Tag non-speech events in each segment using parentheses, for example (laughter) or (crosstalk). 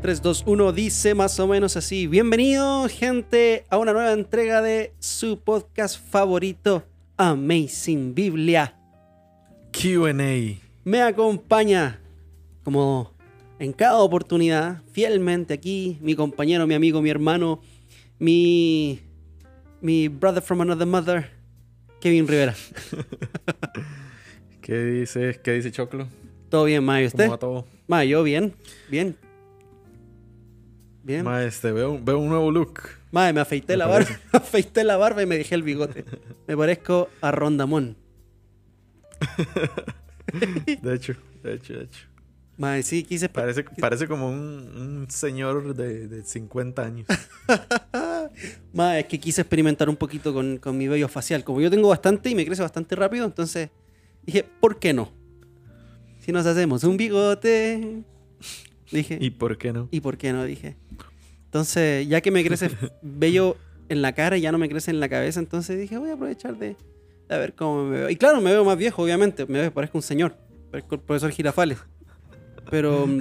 3, 2, 1 dice más o menos así. Bienvenido, gente, a una nueva entrega de su podcast favorito, Amazing Biblia. QA. Me acompaña, como en cada oportunidad, fielmente aquí, mi compañero, mi amigo, mi hermano, mi, mi brother from another mother, Kevin Rivera. (laughs) ¿Qué dice, qué dice Choclo? ¿Todo bien, Mayo? ¿Usted? ¿Cómo va todo? Ma, yo bien, bien. Bien. Ma, este, veo, veo un nuevo look. Madre, me afeité Me la barba, parece. (laughs) me afeité la barba y me dejé el bigote. Me parezco a Rondamón. (laughs) De hecho, de hecho, de hecho. Madre, sí, quise... Parece, parece como un, un señor de, de 50 años. (laughs) Madre, es que quise experimentar un poquito con, con mi vello facial. Como yo tengo bastante y me crece bastante rápido, entonces dije, ¿por qué no? Si nos hacemos un bigote... Dije, ¿Y por qué no? ¿y por qué no? Dije. Entonces, ya que me crece (laughs) vello en la cara y ya no me crece en la cabeza, entonces dije, voy a aprovechar de, de ver cómo me veo. Y claro, me veo más viejo, obviamente. Me veo, parezco un señor. Parezco el profesor Girafales. Pero. mm,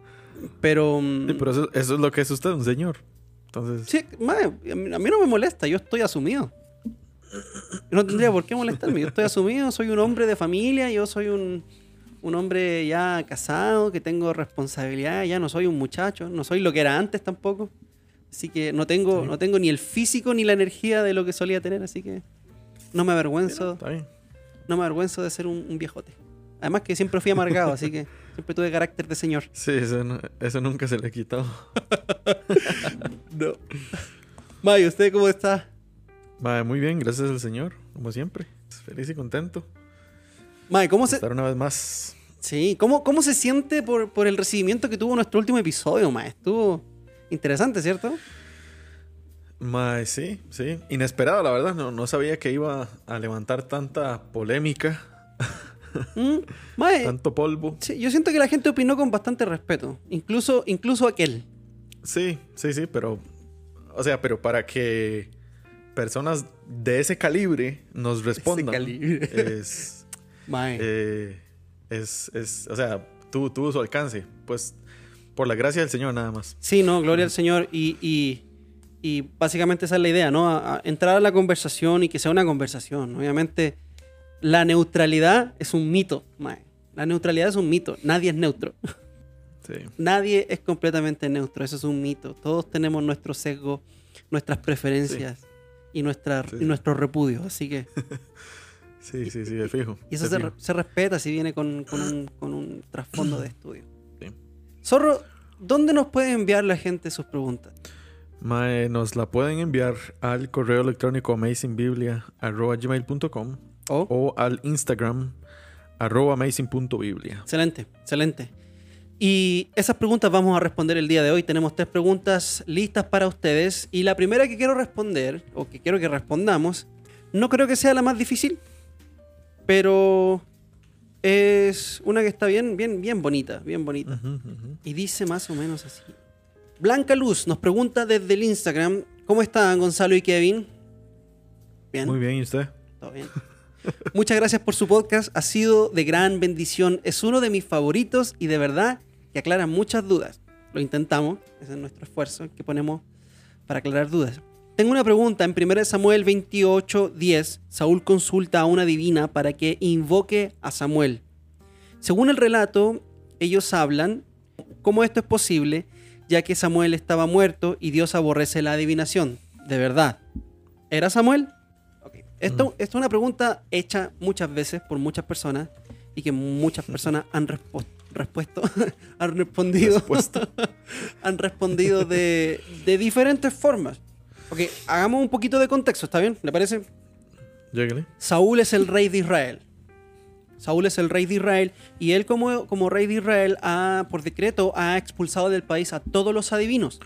(laughs) Pero. mm, Sí, pero eso, eso es lo que es usted, un señor. Entonces, Sí, mae, a mí a no me molesta, yo estoy asumido. No tendría por qué molestarme, yo estoy asumido, soy un hombre de familia, yo soy un, un hombre ya casado, que tengo responsabilidad, ya no soy un muchacho, no soy lo que era antes tampoco. Así que no tengo, no tengo ni el físico ni la energía de lo que solía tener, así que no me avergüenzo, no me avergüenzo de ser un, un viejote. Además que siempre fui amargado, así que siempre tuve carácter de señor. Sí, eso, no- eso nunca se le ha quitado. (laughs) No. Mayo, ¿usted cómo está? Muy bien, gracias al señor, como siempre. Feliz y contento May, ¿cómo se, estar una vez más. Sí, ¿cómo, cómo se siente por, por el recibimiento que tuvo nuestro último episodio, ma? Estuvo interesante, ¿cierto? Ma, sí, sí. Inesperado, la verdad. No, no sabía que iba a levantar tanta polémica, Mm, mae, (laughs) tanto polvo. sí, yo siento que la gente opinó con bastante respeto, incluso, incluso aquel. Sí, sí, sí, pero. O sea, pero para que personas de ese calibre nos (laughs) respondan. calibre. Es, Mae. Eh, es. es- O sea, tuvo, tuvo su alcance. Pues por la gracia del Señor, nada más. Sí, no, gloria al Señor. Y, y- y básicamente esa es la idea, ¿no? A- a entrar a la conversación y que sea una conversación. Obviamente, la neutralidad es un mito, mae. La neutralidad es un mito. Nadie es neutro. (laughs) Sí. Nadie es completamente neutro, eso es un mito. Todos tenemos nuestro sesgo, nuestras preferencias y, nuestra, Sí, y sí. nuestros repudios. Así que, (laughs) Sí, sí, sí, de fijo. y eso se, fijo. se respeta si viene con, con un, con un trasfondo de estudio. Sí. Zorro, ¿dónde nos puede enviar la gente sus preguntas? Mae, nos la pueden enviar al correo electrónico amazingbiblia.gmail.com Oh, o al Instagram arroba amazing.biblia. excelente, excelente. Y esas preguntas vamos a responder el día de hoy. Tenemos tres preguntas listas para ustedes. Y la primera que quiero responder, o que quiero que respondamos, no creo que sea la más difícil, pero es una que está bien, bien, bien bonita, bien bonita. Y dice más o menos así. Blanca Luz nos pregunta desde el Instagram, ¿cómo están Gonzalo y Kevin? Bien. Muy bien, ¿y usted? Todo bien. (laughs) Muchas gracias por su podcast. Ha sido de gran bendición. Es uno de mis favoritos y de verdad que aclara muchas dudas. Lo intentamos. Ese es nuestro esfuerzo que ponemos para aclarar dudas. Tengo una pregunta. En 1 Samuel 28, 10, Saúl consulta a una divina para que invoque a Samuel. Según el relato, ellos hablan cómo esto es posible, ya que Samuel estaba muerto y Dios aborrece la adivinación. De verdad. ¿Era Samuel? Ok. Esto, esto es una pregunta hecha muchas veces por muchas personas y que muchas personas han respo- respuesto, (laughs) han respondido, Respuesto. (laughs) han respondido de, de diferentes formas. Ok, hagamos un poquito de contexto, ¿está bien? ¿Le parece? Saúl es el rey de Israel. Saúl es el rey de Israel y él como, como rey de Israel ha, por decreto ha expulsado del país a todos los adivinos.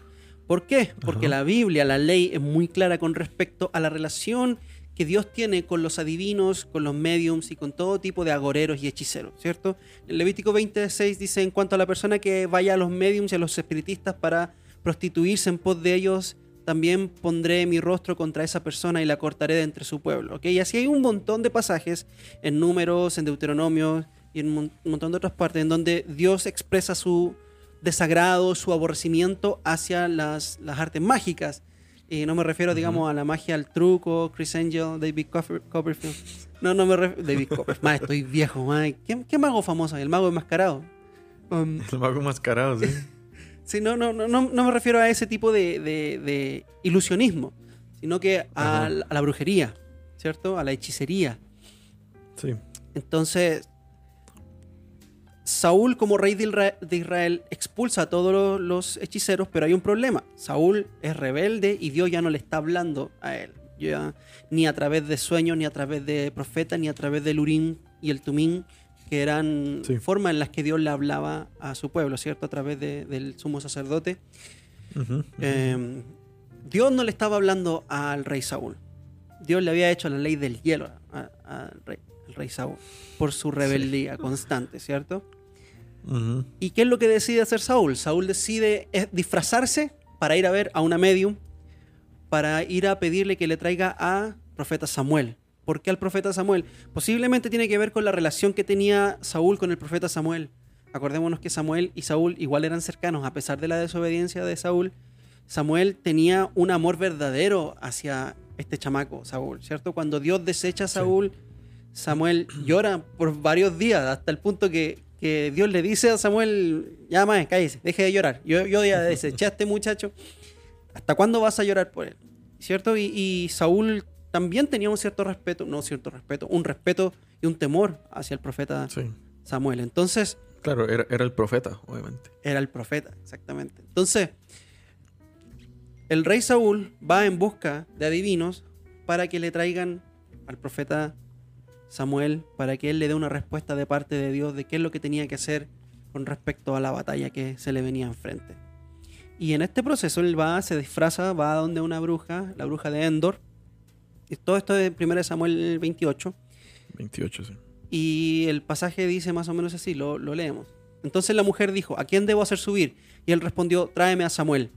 ¿Por qué? Porque Ajá. la Biblia, la ley es muy clara con respecto a la relación que Dios tiene con los adivinos, con los mediums y con todo tipo de agoreros y hechiceros, ¿cierto? En Levítico 26 dice en cuanto a la persona que vaya a los mediums y a los espiritistas para prostituirse en pos de ellos, también pondré mi rostro contra esa persona y la cortaré de entre su pueblo. ¿ok? Y así hay un montón de pasajes en números, en Deuteronomio y en un montón de otras partes en donde Dios expresa su desagrado, su aborrecimiento hacia las, las artes mágicas. Y no me refiero, digamos, a la magia al truco, Chris Angel, David Copper- Copperfield. No, no me refiero. David Copperfield. Más, estoy viejo, más. ¿Qué, qué mago famoso? El mago enmascarado. Um, El mago mascarado, sí. Sí, no, no, no, no, me refiero a ese tipo de, de- de ilusionismo, sino que a, la- a la brujería, ¿cierto? A la hechicería. Sí. Entonces, Saúl como rey de Isra- de Israel expulsa a todos los, los hechiceros, pero hay un problema. Saúl es rebelde y Dios ya no le está hablando a él. Ya, ni a través de sueños, ni a través de profetas, ni a través del Urim y el Tumín, que eran Sí. formas en las que Dios le hablaba a su pueblo, ¿cierto? A través de- del sumo sacerdote. Eh, Dios no le estaba hablando al rey Saúl. Dios le había hecho la ley del hielo al rey, al rey Saúl por su rebeldía constante, ¿cierto? ¿Y qué es lo que decide hacer Saúl? Saúl decide disfrazarse para ir a ver a una medium, para ir a pedirle que le traiga a profeta Samuel. ¿Por qué al profeta Samuel? Posiblemente tiene que ver con la relación que tenía Saúl con el profeta Samuel. Acordémonos que Samuel y Saúl igual eran cercanos, a pesar de la desobediencia de Saúl. Samuel tenía un amor verdadero hacia este chamaco, Saúl, ¿cierto? Cuando Dios desecha a Saúl, Samuel llora por varios días, hasta el punto que, que Dios le dice a Samuel, ya más, cállese, deje de llorar. Yo, yo ya deseché a este muchacho. ¿Hasta cuándo vas a llorar por él? ¿Cierto? Y, y Saúl también tenía un cierto respeto, no cierto respeto, un respeto y un temor hacia el profeta Sí. Samuel. Entonces, Claro, era, era el profeta, obviamente. era el profeta, exactamente. Entonces, el rey Saúl va en busca de adivinos para que le traigan al profeta Samuel, para que él le dé una respuesta de parte de Dios de qué es lo que tenía que hacer con respecto a la batalla que se le venía enfrente. Y en este proceso él va, se disfraza, va a donde una bruja, la bruja de Endor. Y todo esto es 1 Samuel 28. 28, sí. Y el pasaje dice más o menos así, lo, lo leemos. Entonces la mujer dijo, ¿a quién debo hacer subir? Y él respondió, tráeme a Samuel.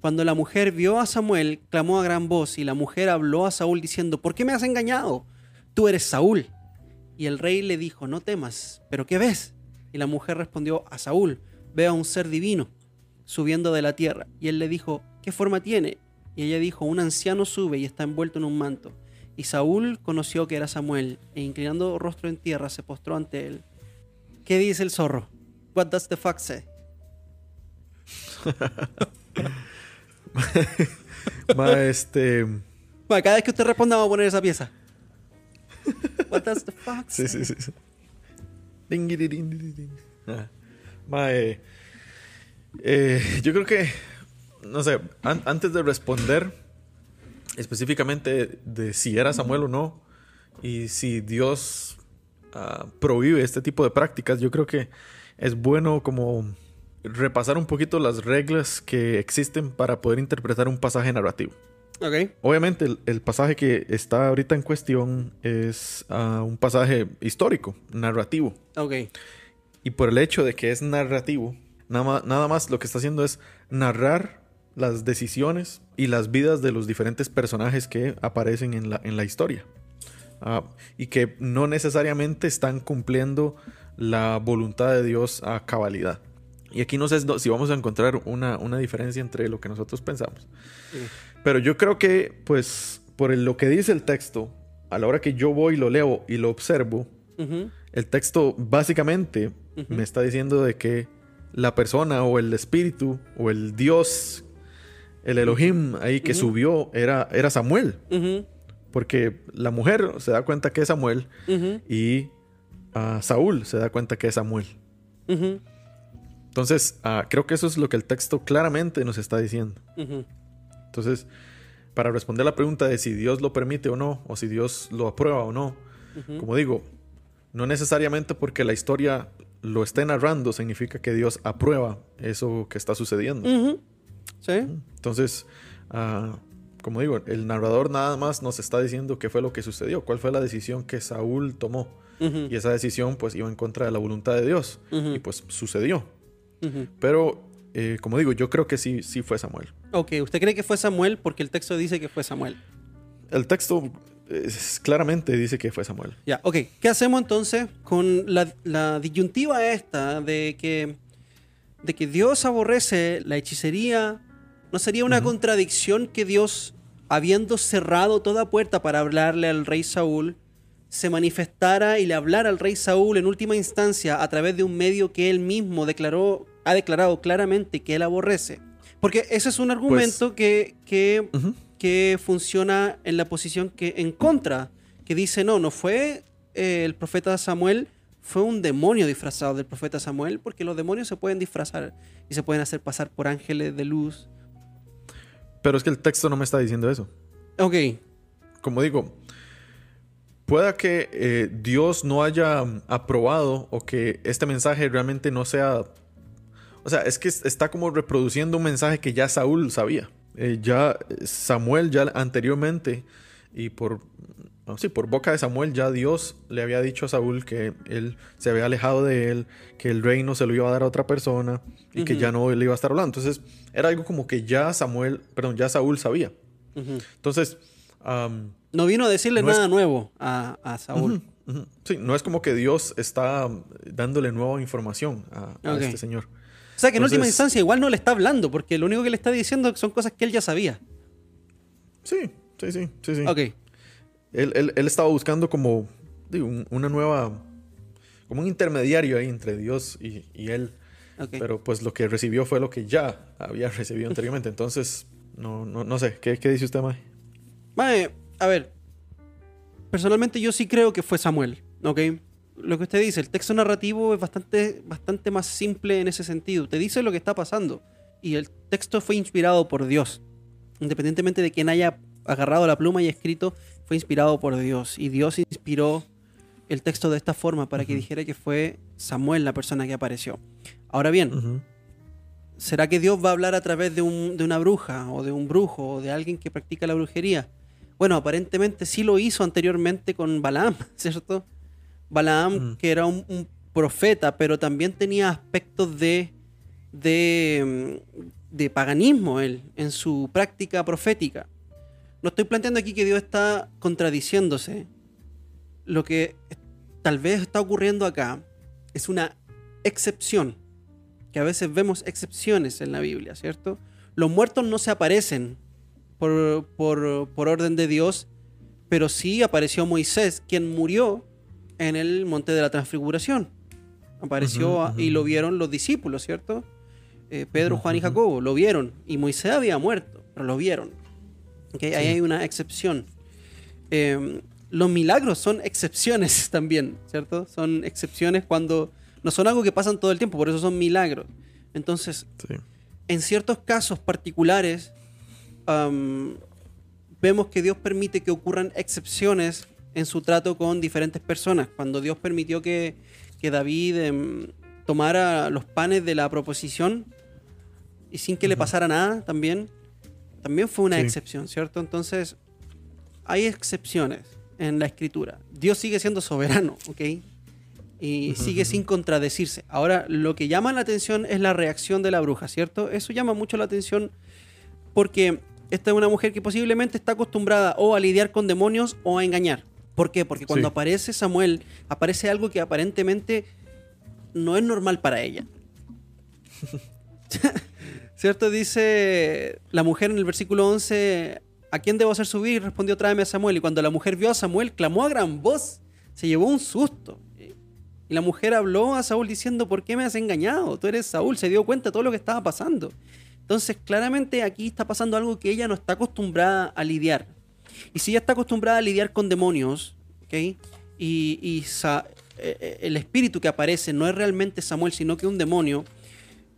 Cuando la mujer vio a Samuel, clamó a gran voz y la mujer habló a Saúl diciendo, ¿por qué me has engañado? Tú eres Saúl. Y el rey le dijo, no temas, ¿pero qué ves? Y la mujer respondió a Saúl, veo a un ser divino subiendo de la tierra. Y él le dijo, ¿qué forma tiene? Y ella dijo, un anciano sube y está envuelto en un manto. Y Saúl conoció que era Samuel, e inclinando rostro en tierra se postró ante él. ¿Qué dice el zorro? What does the fox say? (laughs) Ma, este. Bueno, cada vez que usted responda vamos a poner esa pieza. What does the fox Sí, say? sí, sí. sí. Ding, ding, ding, ding, ding. Ah. Ma, eh, eh, yo creo que, no sé, an- antes de responder específicamente de si era Samuel o no y si Dios ah, prohíbe este tipo de prácticas, yo creo que es bueno como repasar un poquito las reglas que existen para poder interpretar un pasaje narrativo. Ok. Obviamente el, el pasaje que está ahorita en cuestión es ah, un pasaje histórico, narrativo. Ok. Y por el hecho de que es narrativo, nada más, nada más lo que está haciendo es narrar las decisiones y las vidas de los diferentes personajes que aparecen en la, en la historia. Ah, y que no necesariamente están cumpliendo la voluntad de Dios a cabalidad. Y aquí no sé si vamos a encontrar una, una diferencia entre lo que nosotros pensamos. Sí. Pero yo creo que, pues, por lo que dice el texto, a la hora que yo voy, lo leo y lo observo, el texto básicamente me está diciendo de que la persona o el espíritu o el Dios, el Elohim ahí que subió era, era Samuel. Porque la mujer se da cuenta que es Samuel y ah, Saúl se da cuenta que es Samuel. Entonces, ah, creo que eso es lo que el texto claramente nos está diciendo. Entonces, para responder la pregunta de si Dios lo permite o no, o si Dios lo aprueba o no, como digo, no necesariamente porque la historia lo esté narrando significa que Dios aprueba eso que está sucediendo. Sí. Entonces, ah, como digo, el narrador nada más nos está diciendo qué fue lo que sucedió, cuál fue la decisión que Saúl tomó. Y esa decisión pues iba en contra de la voluntad de Dios. Y pues sucedió. Pero, eh, como digo, yo creo que sí, sí fue Samuel. Ok, ¿usted cree que fue Samuel? Porque el texto dice que fue Samuel. El texto es- claramente dice que fue Samuel. Ya, ok. ¿Qué hacemos entonces con la, la disyuntiva esta de que de que Dios aborrece la hechicería, ¿no sería una contradicción que Dios, habiendo cerrado toda puerta para hablarle al rey Saúl, se manifestara y le hablara al rey Saúl en última instancia a través de un medio que él mismo declaró, ha declarado claramente que él aborrece? Porque ese es un argumento que, que, que funciona en la posición que en contra, que dice, no, no fue eh, el profeta Samuel, fue un demonio disfrazado del profeta Samuel, porque los demonios se pueden disfrazar y se pueden hacer pasar por ángeles de luz. Pero es que el texto no me está diciendo eso. Ok, Como digo, pueda que eh, Dios no haya mm, aprobado o que este mensaje realmente no sea... O sea, es que es- está como reproduciendo un mensaje que ya Saúl sabía. Eh, ya eh, Samuel, ya anteriormente, y por, sí, por boca de Samuel, ya Dios le había dicho a Saúl que él se había alejado de él, que el reino se lo iba a dar a otra persona y que ya no le iba a estar hablando. Entonces, era algo como que ya Samuel, perdón, ya Saúl sabía. Entonces, no vino a decirle No es- nada nuevo a, a Saúl. Sí, no es como que Dios está dándole nueva información a, este señor. O sea que en última instancia igual no le está hablando, porque lo único que le está diciendo son cosas que él ya sabía. Sí, sí, sí, sí, sí. Ok, Él, él- él estaba buscando como digo, una nueva, como un intermediario ahí entre Dios y, y él. Pero pues lo que recibió fue lo que ya había recibido anteriormente. Entonces, no, no, no sé, ¿qué, qué dice usted, Mae? Mae, a ver. Personalmente yo sí creo que fue Samuel, ¿ok? Lo que usted dice, el texto narrativo es bastante, bastante más simple en ese sentido. Te dice lo que está pasando. Y el texto fue inspirado por Dios. Independientemente de quien haya agarrado la pluma y escrito, fue inspirado por Dios. Y Dios inspiró el texto de esta forma para que dijera que fue Samuel la persona que apareció. Ahora bien. ¿Será que Dios va a hablar a través de, un- de una bruja o de un brujo o de alguien que practica la brujería? Bueno, aparentemente sí lo hizo anteriormente con Balaam, (laughs) ¿cierto? Balaam, que era un, un profeta, pero también tenía aspectos de, de, mm, de paganismo él, en su práctica profética. No estoy planteando aquí que Dios está contradiciéndose. Lo que tal vez está ocurriendo acá es una excepción que a veces vemos excepciones en la Biblia, ¿cierto? Los muertos no se aparecen por, por- por orden de Dios, pero sí apareció Moisés, quien murió en el monte de la transfiguración. Apareció y lo vieron los discípulos, ¿cierto? Eh, Pedro, Juan y. Jacobo lo vieron. Y Moisés había muerto, pero lo vieron. ¿Ok? Ahí hay una excepción. Eh, los milagros son excepciones (laughs) también, ¿cierto? Son excepciones cuando no son algo que pasan todo el tiempo, por eso son milagros. Entonces, Sí. en ciertos casos particulares, vemos que Dios permite que ocurran excepciones en su trato con diferentes personas. Cuando Dios permitió que, que David em, tomara los panes de la proposición y sin que le pasara nada también, también fue una Sí. excepción, ¿cierto? Entonces, hay excepciones en la escritura. Dios sigue siendo soberano, ¿ok? Y sigue sin contradecirse. Ahora, lo que llama la atención es la reacción de la bruja, ¿cierto? Eso llama mucho la atención porque esta es una mujer que posiblemente está acostumbrada o a lidiar con demonios o a engañar. ¿Por qué? Porque cuando Sí. aparece Samuel, aparece algo que aparentemente no es normal para ella. (laughs) ¿Cierto? Dice la mujer en el versículo 11, ¿a quién debo hacer subir? Respondió, tráeme a Samuel. Y cuando la mujer vio a Samuel, clamó a gran voz, se llevó un susto. Y la mujer habló a Saúl diciendo, ¿por qué me has engañado? Tú eres Saúl, se dio cuenta de todo lo que estaba pasando. Entonces, claramente aquí está pasando algo que ella no está acostumbrada a lidiar. Y si ella está acostumbrada a lidiar con demonios, ¿ok? Y, y eh, eh, el espíritu que aparece no es realmente Samuel, sino que un demonio,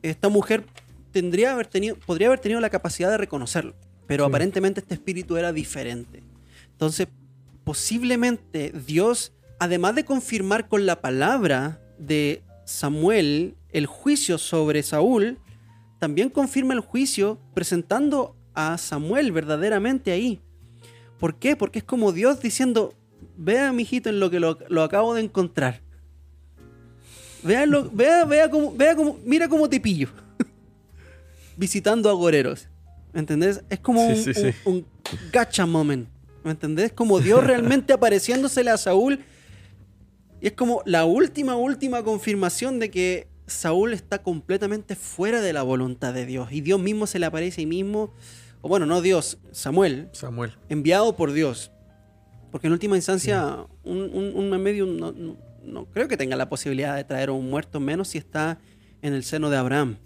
esta mujer tendría haber tenido, podría haber tenido la capacidad de reconocerlo. Pero Sí. aparentemente este espíritu era diferente. Entonces, posiblemente Dios, además de confirmar con la palabra de Samuel el juicio sobre Saúl, también confirma el juicio presentando a Samuel verdaderamente ahí. ¿Por qué? Porque es como Dios diciendo, vea, mijito, en lo que lo, lo acabo de encontrar. Vea, lo- vea, vea cómo, vea cómo, mira cómo te pillo. (laughs) Visitando agoreros. ¿Me entendés? Es como Sí, un, sí, sí. un- un gacha moment. ¿Me entendés? Como Dios (laughs) realmente apareciéndosele a Saúl. Y es como la última, última confirmación de que Saúl está completamente fuera de la voluntad de Dios y Dios mismo se le aparece a sí mismo, o bueno, no Dios, Samuel, Samuel. enviado por Dios. Porque en última instancia, un, un, un medium no, no- no creo que tenga la posibilidad de traer a un muerto, menos si está en el seno de Abraham.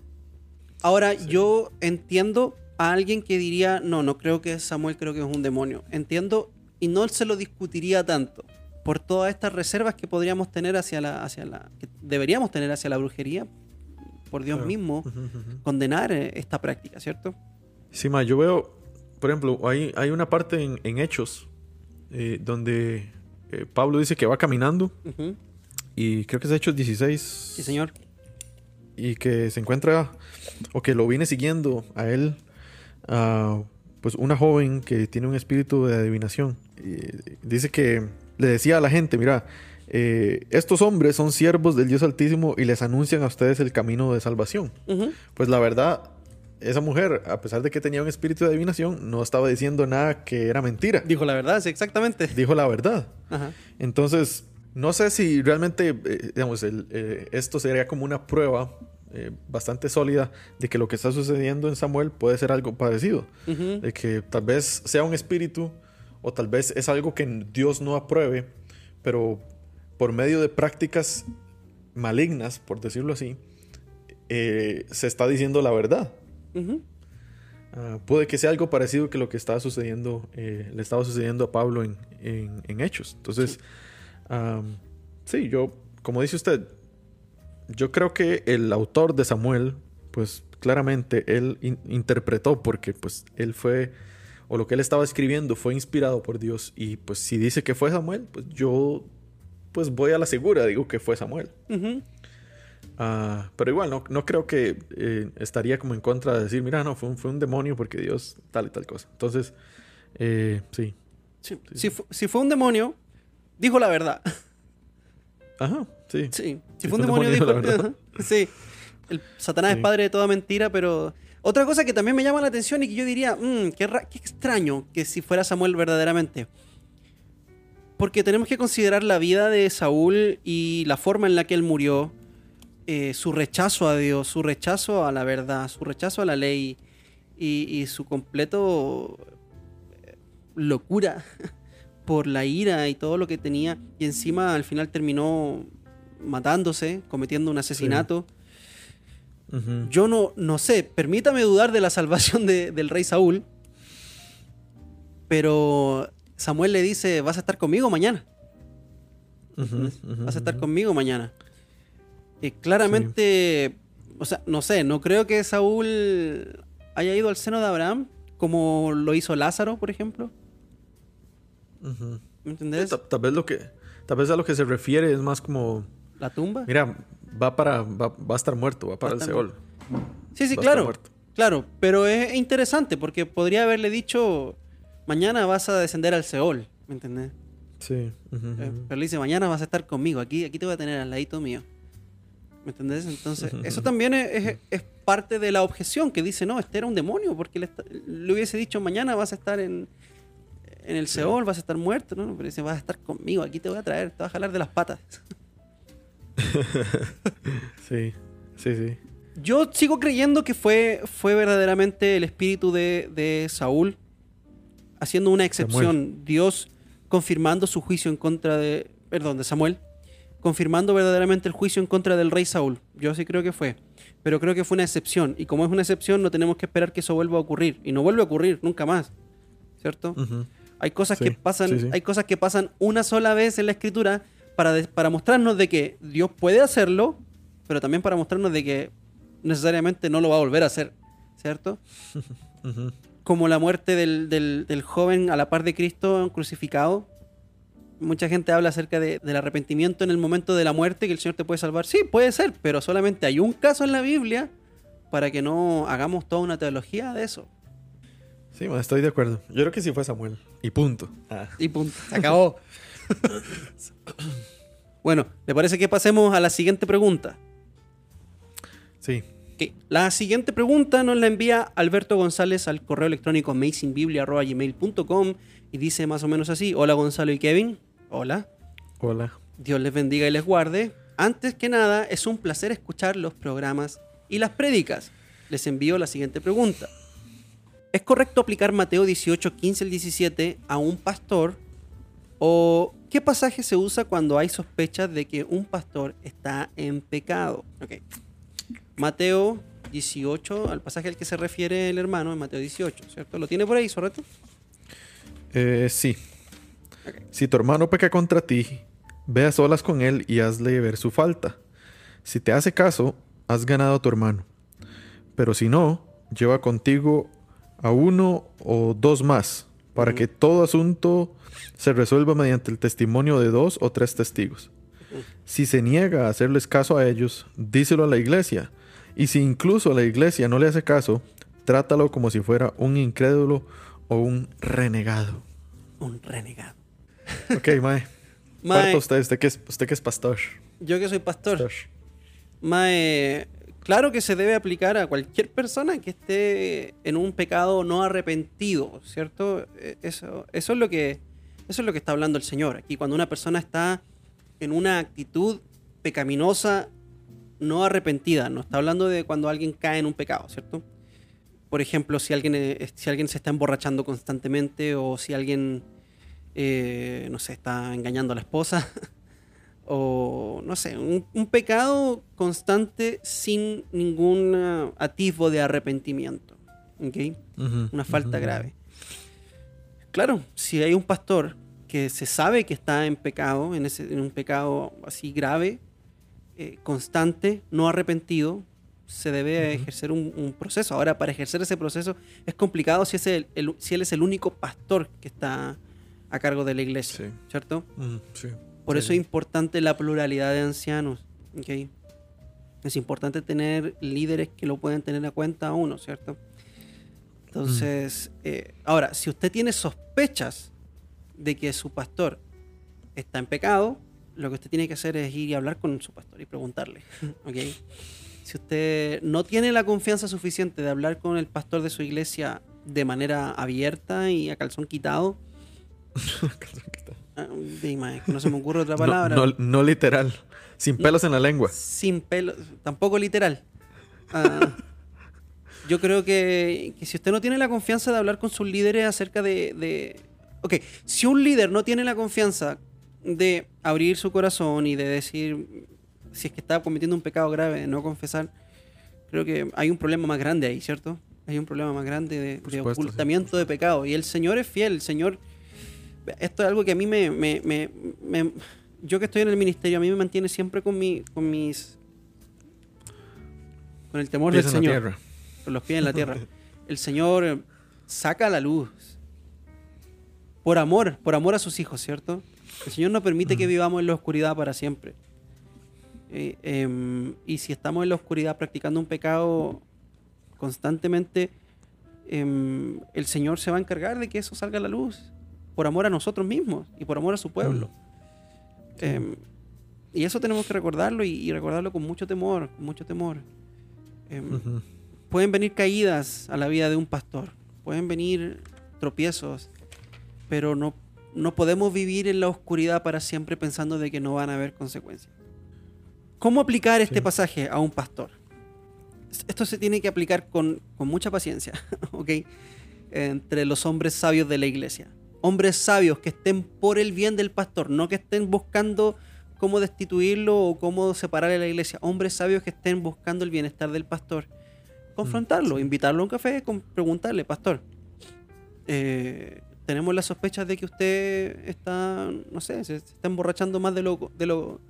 Ahora, yo entiendo a alguien que diría, no, no creo que Samuel, creo que es un demonio. Entiendo y no se lo discutiría tanto por todas estas reservas que podríamos tener hacia la, hacia la, que deberíamos tener hacia la brujería, por Dios Claro. mismo, condenar eh, esta práctica, ¿cierto? Sí, ma, yo veo, por ejemplo, hay, hay una parte en, en Hechos eh, donde eh, Pablo dice que va caminando y creo que es Hechos 16 Sí, señor. Y que se encuentra o que lo viene siguiendo a él pues una joven que tiene un espíritu de adivinación. Y dice que le decía a la gente mira eh, estos hombres son siervos del Dios Altísimo y les anuncian a ustedes el camino de salvación pues la verdad esa mujer a pesar de que tenía un espíritu de adivinación no estaba diciendo nada que era mentira. Dijo la verdad, sí, exactamente. dijo la verdad. Ajá. entonces, no sé si realmente, eh, digamos, el, eh, esto sería como una prueba eh, bastante sólida de que lo que está sucediendo en Samuel puede ser algo parecido. De que tal vez sea un espíritu o tal vez es algo que Dios no apruebe, pero por medio de prácticas malignas, por decirlo así, eh, se está diciendo la verdad. Ah, puede que sea algo parecido que lo que estaba sucediendo, eh, le estaba sucediendo a Pablo en, en- en Hechos. Entonces, sí, yo, como dice usted, yo creo que el autor de Samuel, pues claramente él in- interpretó porque pues él fue, o lo que él estaba escribiendo fue inspirado por Dios y pues si dice que fue Samuel, pues yo pues voy a la segura, digo que fue Samuel. Ah, pero igual, no, no creo que eh, estaría como en contra de decir, mira, no, fue un, fue un demonio porque Dios tal y tal cosa. Entonces, eh, sí. Sí. Si, fu- si fue un demonio, dijo la verdad. Ajá, sí. Sí. Si fue un demonio, dijo la verdad. (laughs) Sí. El Satanás Sí. es padre de toda mentira, pero. Otra cosa que también me llama la atención y que yo diría, "Mm, qué, ra- qué extraño que si fuera Samuel verdaderamente. Porque tenemos que considerar la vida de Saúl y la forma en la que él murió, eh, su rechazo a Dios, su rechazo a la verdad, su rechazo a la ley y, y su completo eh, locura (laughs) por la ira y todo lo que tenía. Y encima al final terminó matándose, cometiendo un asesinato. Yo no, no sé, permítame dudar de la salvación de- del rey Saúl, pero Samuel le dice, vas a estar conmigo mañana, vas a estar conmigo mañana. Y claramente, o sea, no sé, no creo que Saúl haya ido al seno de Abraham como lo hizo Lázaro, por ejemplo. ¿Me entendés? Ta- Tal, vez lo que, tal vez a lo que se refiere es más como, La tumba. mira, va para, va, va a estar muerto, va para el estar Seol. Sí, sí, va claro. Claro, pero es interesante porque podría haberle dicho, mañana vas a descender al Seol, ¿me entendés? Sí. ujú, Eh, ujú. Pero le dice, mañana vas a estar conmigo, aquí, aquí te voy a tener al ladito mío. ¿Me entendés? Entonces, eso también es, es- es parte de la objeción que dice, no, este era un demonio, porque le, está- le hubiese dicho, mañana vas a estar en, en el Seol, vas a estar muerto, ¿no? Pero dice, vas a estar conmigo, aquí te voy a traer, te voy a jalar de las patas. (laughs) Sí, sí, sí. Yo sigo creyendo que fue, fue verdaderamente el espíritu de, de Saúl haciendo una excepción. Dios confirmando su juicio en contra de. Perdón, de Samuel. Confirmando verdaderamente el juicio en contra del rey Saúl. Yo sí creo que fue. Pero creo que fue una excepción. Y como es una excepción, no tenemos que esperar que eso vuelva a ocurrir. Y no vuelve a ocurrir nunca más. ¿Cierto? Hay cosas Sí, que pasan, sí, sí. hay cosas que pasan una sola vez en la escritura para, de- para mostrarnos de que Dios puede hacerlo, pero también para mostrarnos de que necesariamente no lo va a volver a hacer, ¿cierto? (laughs) Como la muerte del, del- del joven a la par de Cristo crucificado. Mucha gente habla acerca de- del arrepentimiento en el momento de la muerte, que el Señor te puede salvar. Sí, puede ser, pero solamente hay un caso en la Biblia para que no hagamos toda una teología de eso. Sí, ma, estoy de acuerdo. Yo creo que sí fue Samuel. Y punto. Ah. Y punto. Se acabó. (laughs) bueno, ¿le parece que pasemos a la siguiente pregunta? Sí. La siguiente pregunta nos la envía Alberto González al correo electrónico amazingbiblia.gmail.com y dice más o menos así. Hola Gonzalo y Kevin. Hola. Hola. Dios les bendiga y les guarde. Antes que nada, es un placer escuchar los programas y las prédicas. Les envío la siguiente pregunta. ¿Es correcto aplicar Mateo 18, 15 al 17 a un pastor? ¿O qué pasaje se usa cuando hay sospechas de que un pastor está en pecado? Ok. Mateo 18, al pasaje al que se refiere el hermano, en Mateo 18, ¿cierto? ¿Lo tiene por ahí, Sorreto? Eh, sí. Si tu hermano peca contra ti, ve a solas con él y hazle ver su falta. Si te hace caso, has ganado a tu hermano. Pero si no, lleva contigo a uno o dos más, para que todo asunto se resuelva mediante el testimonio de dos o tres testigos. Si se niega a hacerles caso a ellos, díselo a la iglesia. Y si incluso la iglesia no le hace caso, trátalo como si fuera un incrédulo o un renegado. Un renegado. Ok, (laughs) Mae. Mae. Parta usted, usted que es, usted que es pastor. Yo que soy pastor. Mae, claro que se debe aplicar a cualquier persona que esté en un pecado no arrepentido, ¿cierto? Eh, Eso, es lo que, eso es lo que está hablando el Señor. Aquí cuando una persona está en una actitud pecaminosa no arrepentida, no está hablando de cuando alguien cae en un pecado, ¿cierto? Por ejemplo, si alguien, eh, si alguien se está emborrachando constantemente o si alguien, eh, no sé, está engañando a la esposa. (laughs) o no sé, un, un pecado constante sin ningún ah, atisbo de arrepentimiento. ¿ok? Ujú, Una falta grave. Claro, si hay un pastor que se sabe que está en pecado, en, ese, en un pecado así grave, eh, constante, no arrepentido, se debe ejercer un, un proceso. Ahora, para ejercer ese proceso es complicado si, es el- el- si él es el único pastor que está a cargo de la iglesia, Sí. ¿cierto? Sí. Por Sí, eso es importante la pluralidad de ancianos. ¿ok? Es importante tener líderes que lo puedan tener a cuenta a uno, ¿cierto? Entonces, eh, ahora, si usted tiene sospechas de que su pastor está en pecado, lo que usted tiene que hacer es ir y hablar con su pastor y preguntarle. (laughs) ¿ok? Si usted no tiene la confianza suficiente de hablar con el pastor de su iglesia de manera abierta y a calzón quitado, (laughs) ah, dime, no se me ocurre otra palabra. No, no literal. Sin pelos en la lengua. Sin pelo, tampoco literal. Ah, yo creo que, que si usted no tiene la confianza de hablar con sus líderes acerca de, de- Ok, si un líder no tiene la confianza de abrir su corazón y de decir si es que está cometiendo un pecado grave, de no confesar, creo que hay un problema más grande ahí, ¿cierto? Hay un problema más grande de, sí, ocultamiento de pecado. Y el Señor es fiel, el Señor... Esto es algo que a mí me, me- me- me- yo que estoy en el ministerio, a mí me mantiene siempre con, mi, con mis... Con el temor Pies del Señor, tierra. con los pies en la tierra. (laughs) El Señor saca la luz. Por amor, por amor a sus hijos, ¿cierto? El Señor no permite que vivamos en la oscuridad para siempre. Eh, em, y si estamos en la oscuridad practicando un pecado constantemente, em, el Señor se va a encargar de que eso salga a la luz. Por amor a nosotros mismos y por amor a su pueblo. Em, y eso tenemos que recordarlo y, y recordarlo con mucho temor, con mucho temor. Em, pueden venir caídas a la vida de un pastor, pueden venir tropiezos, pero no, no podemos vivir en la oscuridad para siempre pensando de que no van a haber consecuencias. ¿Cómo aplicar este Sí. pasaje a un pastor? Esto se tiene que aplicar con, con mucha paciencia, (laughs) ¿ok? Entre los hombres sabios de la iglesia. Hombres sabios que estén por el bien del pastor, no que estén buscando cómo destituirlo o cómo separarle de la iglesia. Hombres sabios que estén buscando el bienestar del pastor. Confrontarlo, sí. invitarlo a un café, preguntarle, pastor, eh, tenemos las sospechas de que usted está, no sé, se, se está emborrachando más de lo, de lo,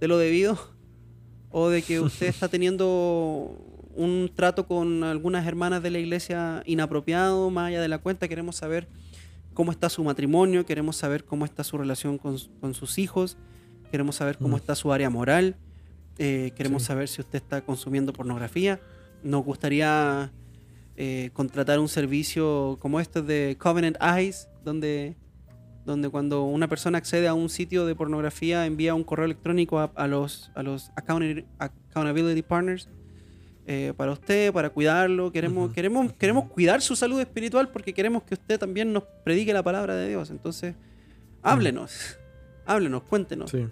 de lo debido (laughs) o de que usted está (laughs) teniendo un trato con algunas hermanas de la iglesia inapropiado, más allá de la cuenta. Queremos saber cómo está su matrimonio, queremos saber cómo está su relación con, con sus hijos, queremos saber cómo Mm. está su área moral, eh, queremos Sí. saber si usted está consumiendo pornografía. Nos gustaría eh, contratar un servicio como este de Covenant Eyes, donde, donde cuando una persona accede a un sitio de pornografía envía un correo electrónico a, a los, a los account- accountability partners eh, para usted, para cuidarlo. Queremos, queremos, queremos cuidar su salud espiritual porque queremos que usted también nos predique la palabra de Dios. Entonces, háblenos, háblenos, cuéntenos. Sí.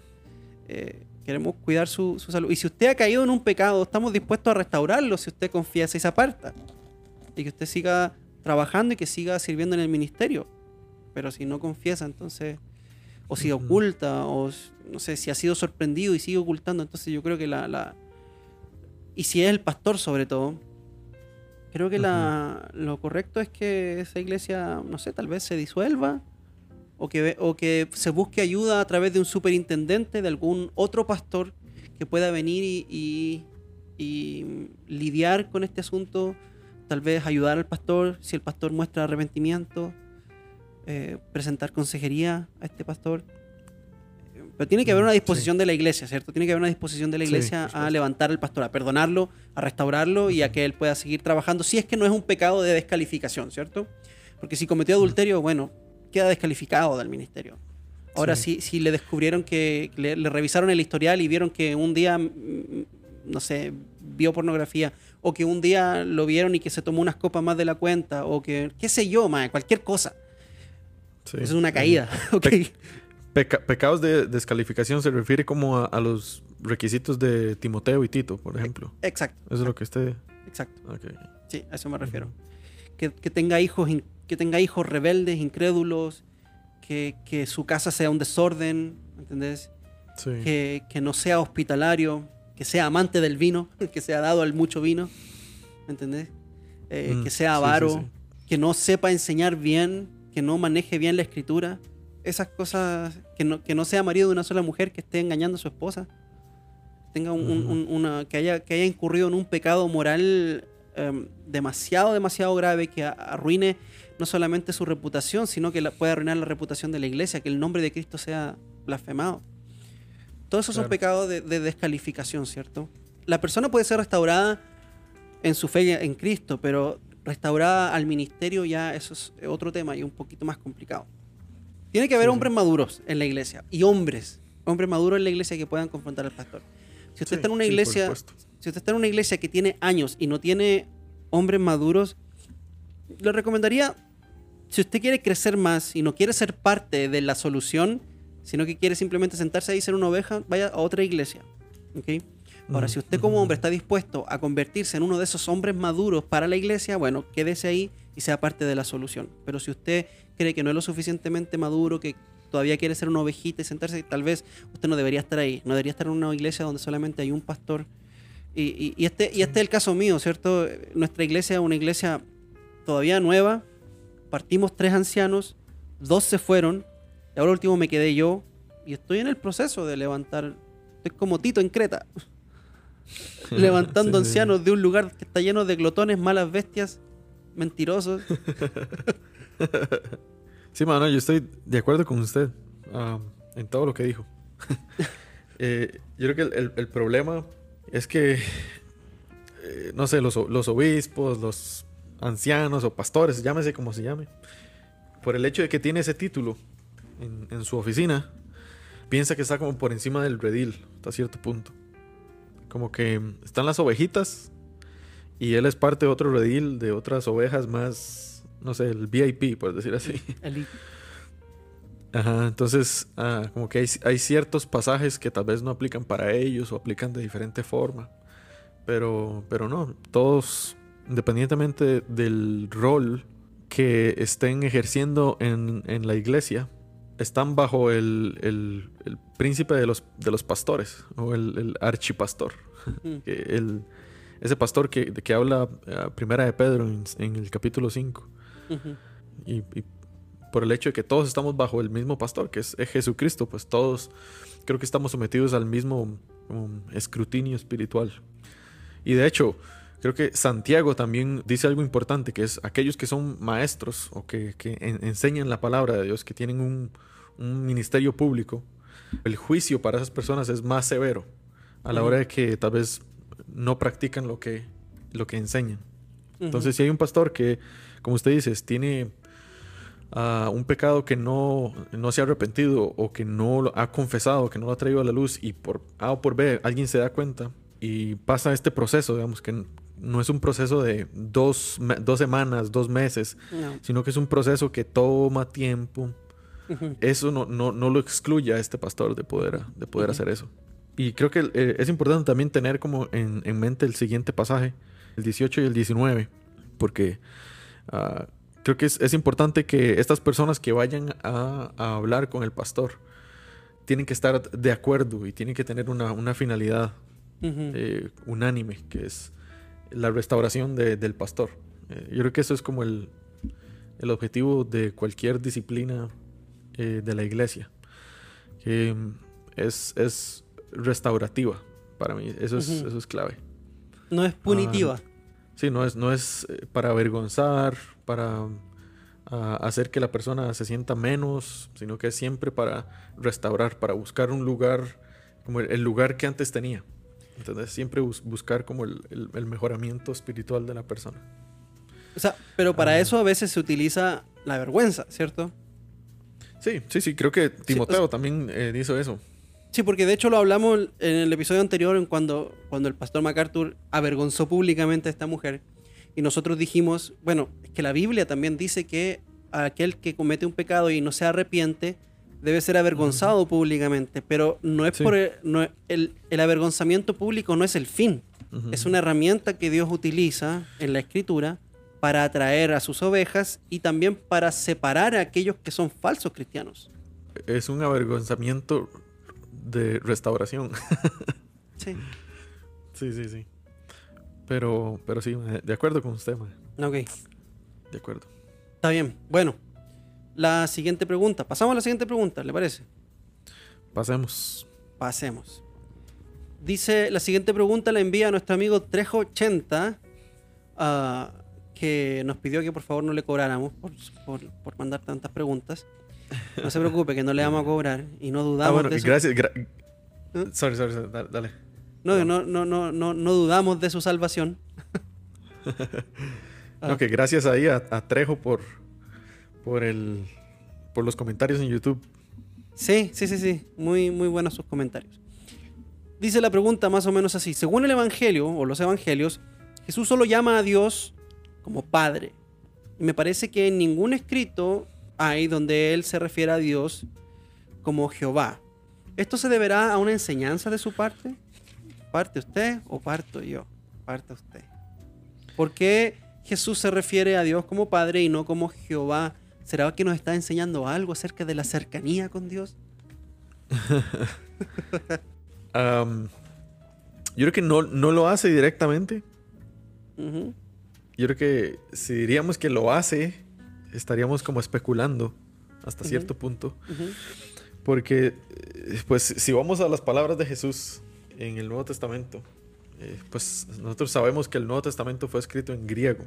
Eh, Queremos cuidar su, su salud. Y si usted ha caído en un pecado, estamos dispuestos a restaurarlo si usted confía y se aparta. Y que usted siga trabajando y que siga sirviendo en el ministerio. Pero si no confiesa, entonces, o si oculta, o no sé, si ha sido sorprendido y sigue ocultando, entonces yo creo que la... la- y si es el pastor sobre todo, creo que la, lo correcto es que esa iglesia, no sé, tal vez se disuelva o que, o que se busque ayuda a través de un superintendente, de algún otro pastor que pueda venir y, y- y lidiar con este asunto, tal vez ayudar al pastor si el pastor muestra arrepentimiento, eh, presentar consejería a este pastor. Pero tiene que haber Mm, una sí. disposición de la iglesia, ¿cierto? Tiene que haber una disposición de la iglesia a levantar al pastor, a perdonarlo, a restaurarlo y a que él pueda seguir trabajando, si es que no es un pecado de descalificación, ¿cierto? Porque si cometió adulterio, bueno, queda descalificado del ministerio. Ahora, Sí. si, si le descubrieron que le, le revisaron el historial y vieron que un día, mm, no sé, vio pornografía, o que un día lo vieron y que se tomó unas copas más de la cuenta, o que, qué sé yo, mae, cualquier cosa. Sí. Eso es una caída, (laughs) ¿ok? Pe- peca- pecados de descalificación se refiere como a, a los requisitos de Timoteo y Tito, por ejemplo. Exacto, Eso es lo que usted... exacto. ok. Sí, a eso me refiero. Que, que tenga hijos, que tenga hijos rebeldes, incrédulos, que, que su casa sea un desorden, ¿entendés? Sí. que, que no sea hospitalario, que sea amante del vino, (laughs) que sea dado al mucho vino, ¿entendés? Eh, Mm, que sea sí, avaro, sí. que no sepa enseñar bien, que no maneje bien la escritura. Esas cosas, que no, que no sea marido de una sola mujer, que esté engañando a su esposa, tenga un- un- Ujú. un- una, que, haya, que haya incurrido en un pecado moral em, demasiado, demasiado grave, que arruine no solamente su reputación, sino que la, puede arruinar la reputación de la iglesia, que el nombre de Cristo sea blasfemado. Todos esos son Claro. pecados de, de descalificación, ¿cierto? La persona puede ser restaurada en su fe en Cristo, pero restaurada al ministerio ya eso es otro tema y un poquito más complicado. Tiene que haber Sí, hombres maduros en la iglesia y hombres, hombres maduros en la iglesia que puedan confrontar al pastor. Si usted Sí, está en una iglesia, si usted está en una iglesia que tiene años y no tiene hombres maduros, le recomendaría, si usted quiere crecer más y no quiere ser parte de la solución, sino que quiere simplemente sentarse ahí y ser una oveja, vaya a otra iglesia. Ahora, si usted como ujú. hombre está dispuesto a convertirse en uno de esos hombres maduros para la iglesia, bueno, quédese ahí y sea parte de la solución. Pero si usted cree que no es lo suficientemente maduro, que todavía quiere ser una ovejita y sentarse, tal vez usted no debería estar ahí. No debería estar en una iglesia donde solamente hay un pastor. Y, y- y este, y este es el caso mío, ¿cierto? Nuestra iglesia es una iglesia todavía nueva. Partimos tres ancianos, dos se fueron, y ahora último me quedé yo. Y estoy en el proceso de levantar. Estoy como Tito en Creta. (laughs) levantando Sí, sí, sí. ancianos de un lugar que está lleno de glotones, malas bestias, mentirosos. (laughs) (laughs) Sí, mano, yo estoy de acuerdo con usted en todo lo que dijo. (laughs) Eh, yo creo que el, problema es que, eh, no sé, los obispos, los ancianos o pastores, llámese como se llame, por el hecho de que tiene ese título en, en su oficina, piensa que está como por encima del redil hasta cierto punto. Como que están las ovejitas y él es parte de otro redil de otras ovejas más, no sé, el VIP, por decir así. Ajá, entonces ah, como que hay, hay ciertos pasajes que tal vez no aplican para ellos o aplican de diferente forma. Pero, pero no, todos, independientemente del rol que estén ejerciendo en, en la iglesia, están bajo el, el- el príncipe de los, de los pastores o el, el archipastor. Mm. el- ese pastor que, que habla ah, primera de Pedro en, en el capítulo 5. Y, y por el hecho de que todos estamos bajo el mismo pastor, que es, es Jesucristo, pues todos creo que estamos sometidos al mismo um, escrutinio espiritual. Y de hecho, creo que Santiago también dice algo importante, que es aquellos que son maestros o que, que en- enseñan la palabra de Dios, que tienen un, un ministerio público, el juicio para esas personas es más severo a la hora de que tal vez no practican lo que, lo que enseñan. Entonces, si hay un pastor que, como usted dice, tiene ah, un pecado que no, no se ha arrepentido o que no lo ha confesado, que no lo ha traído a la luz y por A o por B alguien se da cuenta y pasa este proceso, digamos, que no es un proceso de dos, dos semanas, dos meses, No. sino que es un proceso que toma tiempo. Eso no, no, no lo excluye a este pastor de poder, de poder hacer eso. Y creo que eh, es importante también tener como en, en, mente el siguiente pasaje, el 18 y el 19, porque uh, creo que es, es, importante que estas personas que vayan a, a, hablar con el pastor tienen que estar de acuerdo y tienen que tener una, una finalidad uh -huh. eh, unánime, que es la restauración de, del pastor. Eh, yo creo que eso es como el, el objetivo de cualquier disciplina eh, de la iglesia, que es, es restaurativa para mí. Eso es, uh -huh. eso es clave. No es punitiva. Uh, sí, no es, no es eh, para avergonzar, para uh, hacer que la persona se sienta menos, sino que es siempre para restaurar, para buscar un lugar como el, lugar que antes tenía. Entonces, siempre bus buscar como el, el, el, mejoramiento espiritual de la persona. O sea, pero para uh, eso a veces se utiliza la vergüenza, ¿cierto? Sí, sí, sí, creo que Timoteo sí, o sea, también eh, hizo eso. Sí, porque de hecho lo hablamos en el episodio anterior, en cuando, cuando el pastor MacArthur avergonzó públicamente a esta mujer. Y nosotros dijimos, bueno, es que la Biblia también dice que aquel que comete un pecado y no se arrepiente debe ser avergonzado uh -huh. públicamente. Pero no es sí. por el, no, el, el, avergonzamiento público no es el fin. Uh -huh. Es una herramienta que Dios utiliza en la escritura para atraer a sus ovejas y también para separar a aquellos que son falsos cristianos. Es un avergonzamiento de restauración. (laughs) sí. Sí, sí, sí. Pero, pero sí, de acuerdo con usted, man. Ok. De acuerdo. Está bien. Bueno, la siguiente pregunta. Pasamos a la siguiente pregunta, ¿le parece? Pasemos. Pasemos. Dice, la siguiente pregunta la envía a nuestro amigo Trejo80, uh, que nos pidió que por favor no le cobráramos por, por, por mandar tantas preguntas. No se preocupe, que no le vamos a cobrar y no dudamos ah, bueno, de eso. Gracias. Gra ¿Eh? sorry, sorry, sorry, dale. No, no, no, no, no, no dudamos de su salvación. ah. (laughs) Ok, gracias ahí a, a, Trejo por, por, el, por los comentarios en YouTube. Sí, sí, sí, sí. Muy, muy buenos sus comentarios. Dice la pregunta más o menos así. Según el Evangelio o los Evangelios, Jesús solo llama a Dios como Padre. Y me parece que en ningún escrito hay donde él se refiere a Dios como Jehová. ¿Esto se deberá a una enseñanza de su parte? ¿Parte usted o parto yo? Parte usted. ¿Por qué Jesús se refiere a Dios como Padre y no como Jehová? ¿Será que nos está enseñando algo acerca de la cercanía con Dios? (laughs) um, yo creo que no, no, lo hace directamente. Uh -huh. Yo creo que si diríamos que lo hace, estaríamos como especulando hasta uh -huh. cierto punto. Uh -huh. Porque, pues, si vamos a las palabras de Jesús en el Nuevo Testamento, eh, pues nosotros sabemos que el Nuevo Testamento fue escrito en griego,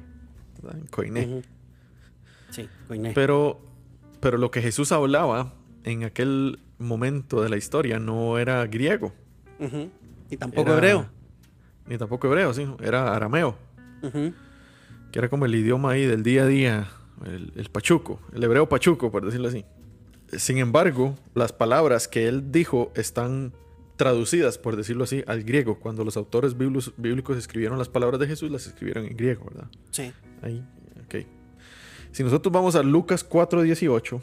¿verdad? en koiné. Uh -huh. Sí, koiné. Pero, pero lo que Jesús hablaba en aquel momento de la historia no era griego. Ni tampoco era, hebreo. Ni tampoco hebreo, sí, era arameo. Que era como el idioma ahí del día a día el, el, pachuco, el hebreo pachuco, por decirlo así. Sin embargo, las palabras que él dijo están traducidas, por decirlo así, al griego. Cuando los autores bíblicos, bíblicos escribieron las palabras de Jesús, las escribieron en griego, ¿verdad? Sí. Ahí, ok. Si nosotros vamos a Lucas 4:18,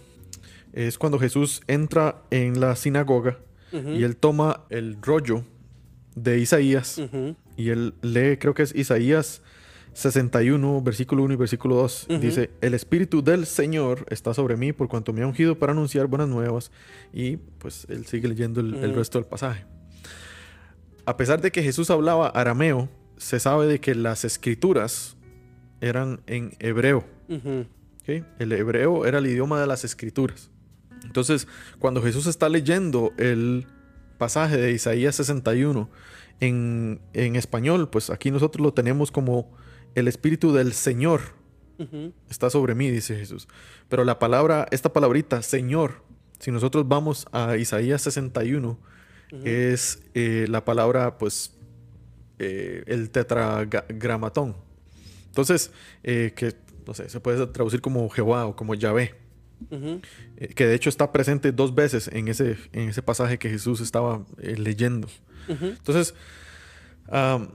es cuando Jesús entra en la sinagoga uh -huh. y él toma el rollo de Isaías uh -huh. y él lee, creo que es Isaías 61, versículo 1 y versículo 2. Uh -huh. Dice, el Espíritu del Señor está sobre mí por cuanto me ha ungido para anunciar buenas nuevas. Y pues él sigue leyendo el, uh -huh. el resto del pasaje. A pesar de que Jesús hablaba arameo, se sabe de que las escrituras eran en hebreo. Uh -huh. ¿Okay? El hebreo era el idioma de las escrituras. Entonces, cuando Jesús está leyendo el pasaje de Isaías 61 en, en español, pues aquí nosotros lo tenemos como el Espíritu del Señor uh -huh. está sobre mí, dice Jesús. Pero la palabra, esta palabrita, Señor, si nosotros vamos a Isaías 61, uh -huh. es eh, la palabra, pues, eh, el tetragramatón. Entonces, eh, que, no sé, se puede traducir como Jehová o como Yahvé. Uh -huh. que de hecho está presente dos veces en ese, en ese pasaje que Jesús estaba leyendo. Entonces, um,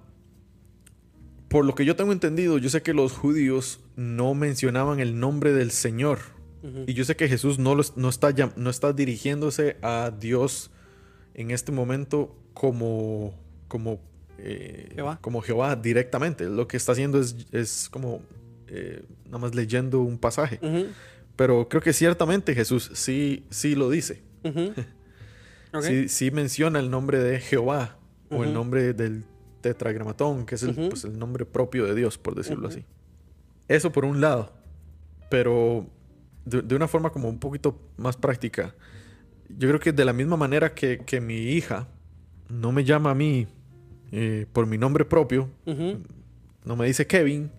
por lo que yo tengo entendido, yo sé que los judíos no mencionaban el nombre del Señor. Uh -huh. Y yo sé que Jesús no, los, no, está, no está dirigiéndose a Dios en este momento como, como, eh, Jehová. como Jehová directamente. Lo que está haciendo es, es como eh, nada más leyendo un pasaje. Pero creo que ciertamente Jesús sí, sí lo dice. (laughs) Sí, sí menciona el nombre de Jehová o el nombre del tetragramatón, que es el, pues, el nombre propio de Dios, por decirlo así. Eso por un lado. Pero de, de una forma como un poquito más práctica. Yo creo que de la misma manera que, que mi hija no me llama a mí eh, por mi nombre propio, no me dice Kevin,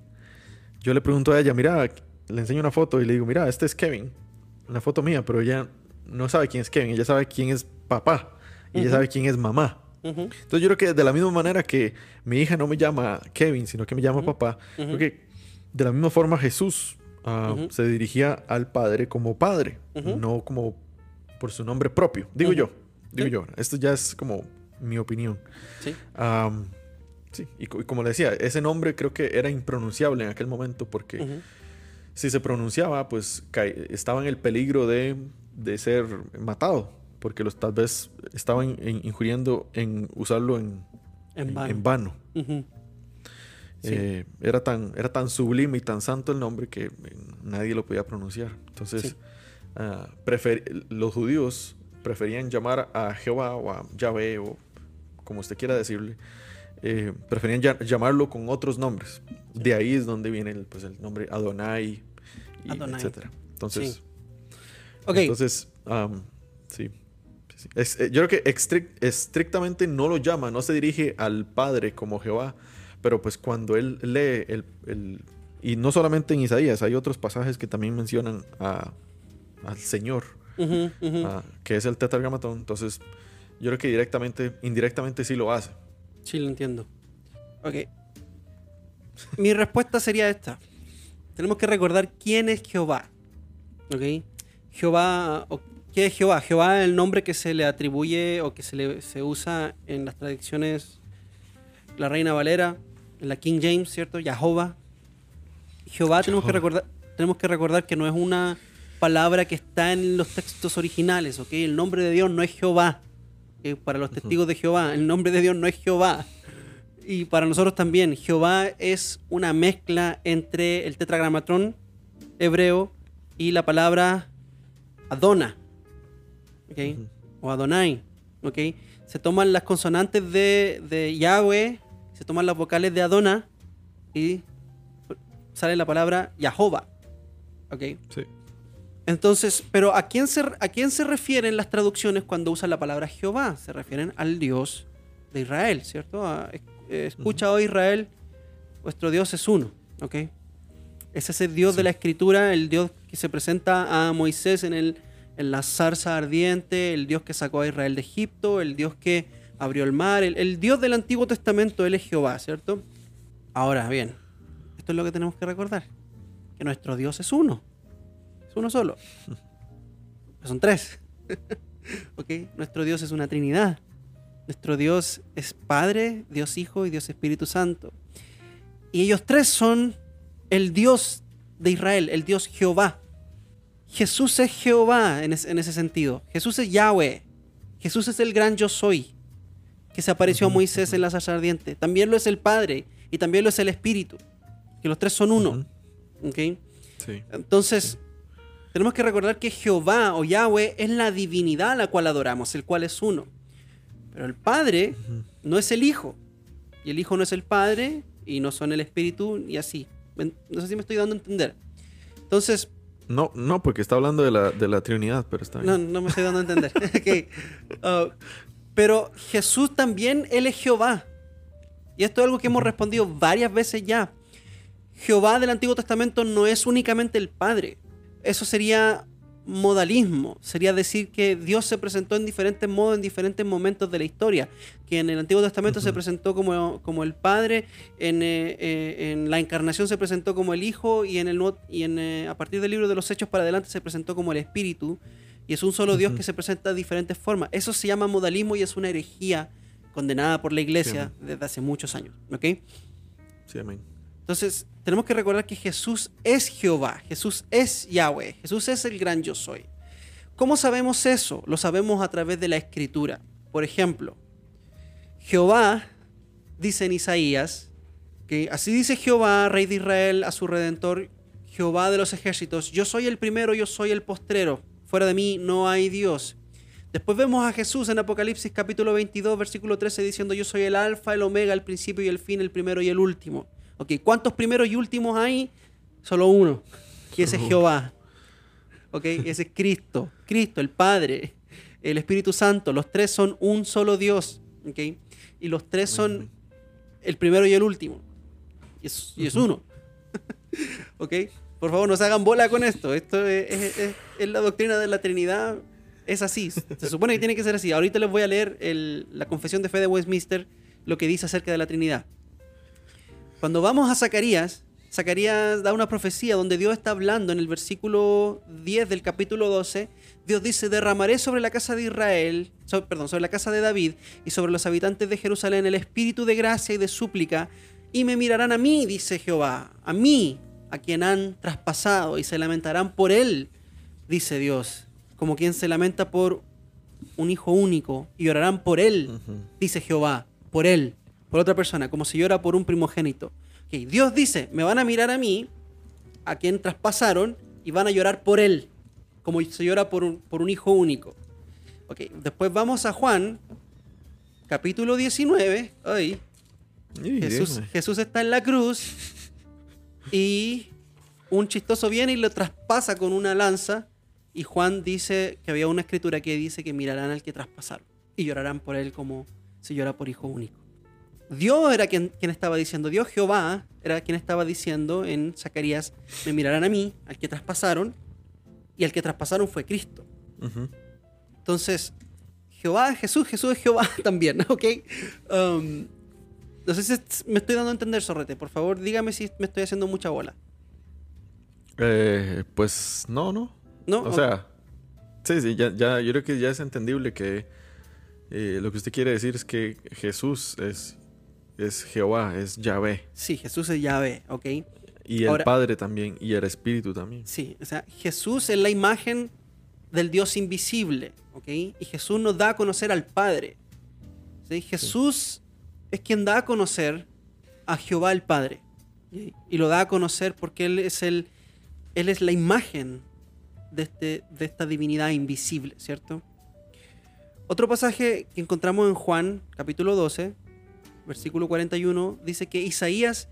yo le pregunto a ella, mira, le enseño una foto y le digo, mira, este es Kevin, una foto mía, pero ella no sabe quién es Kevin, ella sabe quién es papá y ella sabe quién es mamá. Entonces yo creo que de la misma manera que mi hija no me llama Kevin, sino que me llama papá, creo que de la misma forma Jesús ah, se dirigía al Padre como Padre, no como por su nombre propio. Digo yo, digo Sí. yo. Esto ya es como mi opinión. Sí. Sí, y, y como le decía, ese nombre creo que era impronunciable en aquel momento porque si se pronunciaba, pues estaba en el peligro de, de ser matado, porque los tal vez estaban in- injuriendo en usarlo en, En en- vano. en. Eh, era, tan, era tan sublime y tan santo el nombre que eh, nadie lo podía pronunciar. Entonces, Sí. prefer- los judíos preferían llamar a Jehová o a Yahvé o como usted quiera decirle, eh, preferían ya- llamarlo con otros nombres. De ahí es donde viene el, pues, el nombre Adonai, y Adonai. etcétera. Entonces, Sí. Entonces sí. Es- eh, yo creo que estrictamente no lo llama, no se dirige al Padre como Jehová, pero pues cuando él lee el, el- y no solamente en Isaías, hay otros pasajes que también mencionan a- al Señor, a- que es el tetragramatón, entonces yo creo que directamente, indirectamente sí lo hace. Sí, lo entiendo. Ok. Mi respuesta sería esta. Tenemos que recordar quién es Jehová. ¿Ok? Jehová, ¿qué es Jehová? Jehová es el nombre que se le atribuye o que se, le, se usa en las tradiciones, la Reina Valera, la King James, ¿cierto? Jehová. Jehová tenemos que, recordar, tenemos que recordar que no es una palabra que está en los textos originales, ¿ok? El nombre de Dios no es Jehová. Para los testigos de Jehová, el nombre de Dios no es Jehová. Y para nosotros también, Jehová es una mezcla entre el tetragramatón hebreo y la palabra Adona, ¿ok? Ujú. O Adonai, ¿ok? Se toman las consonantes de, de Yahweh, se toman las vocales de Adona y sale la palabra Yahová, ¿ok? Sí. Entonces, pero ¿a quién, se, ¿a quién se refieren las traducciones cuando usan la palabra Jehová? Se refieren al Dios de Israel, ¿cierto? A- eh, escucha, oh Israel, vuestro Dios es uno, ¿ok? Es ese Dios de la Escritura, el Dios que se presenta a Moisés en, el, en la zarza ardiente, el Dios que sacó a Israel de Egipto, el Dios que abrió el mar, el, el Dios del Antiguo Testamento, Él es Jehová, ¿cierto? Ahora bien, esto es lo que tenemos que recordar, que nuestro Dios es uno, es uno solo. (laughs) Son tres. (laughs) ¿Ok? Nuestro Dios es una Trinidad. Nuestro Dios es Padre, Dios Hijo y Dios Espíritu Santo. Y ellos tres son el Dios de Israel, el Dios Jehová. Jesús es Jehová en, es- en ese sentido. Jesús es Yahweh. Jesús es el gran yo soy que se apareció a Moisés en la zarza ardiente. También lo es el Padre y también lo es el Espíritu. Que los tres son uno. Ujú. ¿ok? Sí. Entonces, tenemos que recordar que Jehová o Yahweh es la divinidad a la cual adoramos, el cual es uno. Pero el Padre no es el Hijo. Y el Hijo no es el Padre y no son el Espíritu y así. ¿Me- No sé si me estoy dando a entender. Entonces, No, no, porque está hablando de la, de la Trinidad, pero está bien. no, no me estoy dando a entender. (laughs) (laughs) Uh, pero Jesús también, Él es Jehová. Y esto es algo que hemos respondido varias veces ya. Jehová del Antiguo Testamento no es únicamente el Padre. Eso sería modalismo. Sería decir que Dios se presentó en diferentes modos, en diferentes momentos de la historia. Que en el Antiguo Testamento se presentó como, como el Padre, en, eh, eh, en la Encarnación se presentó como el Hijo y, en el, y en, eh, a partir del libro de los Hechos para adelante se presentó como el Espíritu. Y es un solo Dios que se presenta de diferentes formas. Eso se llama modalismo y es una herejía condenada por la iglesia Sí, desde hace muchos años. ¿ok? Sí, amén. Entonces, tenemos que recordar que Jesús es Jehová, Jesús es Yahweh, Jesús es el gran yo soy. ¿Cómo sabemos eso? Lo sabemos a través de la escritura. Por ejemplo, Jehová, dice en Isaías, que así dice Jehová, rey de Israel, a su redentor, Jehová de los ejércitos, yo soy el primero, yo soy el postrero, fuera de mí no hay Dios. Después vemos a Jesús en Apocalipsis capítulo 22, versículo 13, diciendo, yo soy el alfa, el omega, el principio y el fin, el primero y el último. Ok, ¿cuántos primeros y últimos hay? Solo uno, que ese es Jehová. Ok, ese es Cristo, Cristo, el Padre, el Espíritu Santo, los tres son un solo Dios. Ok, y los tres son el primero y el último. Y es, y es uno. (laughs) ok, por favor, no se hagan bola con esto. Esto es, es- es- es la doctrina de la Trinidad. Es así. Se supone que tiene que ser así. Ahorita les voy a leer el- la confesión de fe de Westminster, lo que dice acerca de la Trinidad. Cuando vamos a Zacarías, Zacarías da una profecía donde Dios está hablando en el versículo 10 del capítulo 12. Dios dice, derramaré sobre la casa de Israel, so- perdón, sobre la casa de David y sobre los habitantes de Jerusalén el espíritu de gracia y de súplica, y me mirarán a mí, dice Jehová, a mí, a quien han traspasado, y se lamentarán por él, dice Dios, como quien se lamenta por un hijo único, y llorarán por él, dice Jehová, por él, por otra persona, como se llora por un primogénito. Ok, Dios dice, me van a mirar a mí, a quien traspasaron, y van a llorar por él, como se llora por un, por un hijo único. Ok, después vamos a Juan, capítulo 19. Ay, Jesús, dime. Jesús está en la cruz y un chistoso viene y lo traspasa con una lanza. Y Juan dice que había una escritura que dice que mirarán al que traspasaron y llorarán por él como se llora por hijo único. Dios era quien, quien estaba diciendo, Dios Jehová era quien estaba diciendo en Zacarías, me mirarán a mí, al que traspasaron, y al que traspasaron fue Cristo. Entonces, Jehová es Jesús, Jesús es Jehová (laughs) también, ¿ok? Um, no sé si me estoy dando a entender, Sorrete. Por favor, dígame si me estoy haciendo mucha bola. Eh, pues no, no. ¿No? O sea, sí, sí, ya, ya, yo creo que ya es entendible que eh, lo que usted quiere decir es que Jesús es, es Jehová, es Yahvé. Sí, Jesús es Yahvé, ¿ok? Y el Ahora- Padre también, y el Espíritu también. Sí, o sea, Jesús es la imagen del Dios invisible, ¿ok? Y Jesús nos da a conocer al Padre. ¿sí? Jesús es quien da a conocer a Jehová el Padre. ¿sí? Y lo da a conocer porque Él es, el, él es la imagen de, este, de esta divinidad invisible, ¿cierto? Otro pasaje que encontramos en Juan, capítulo 12, versículo 41, dice que Isaías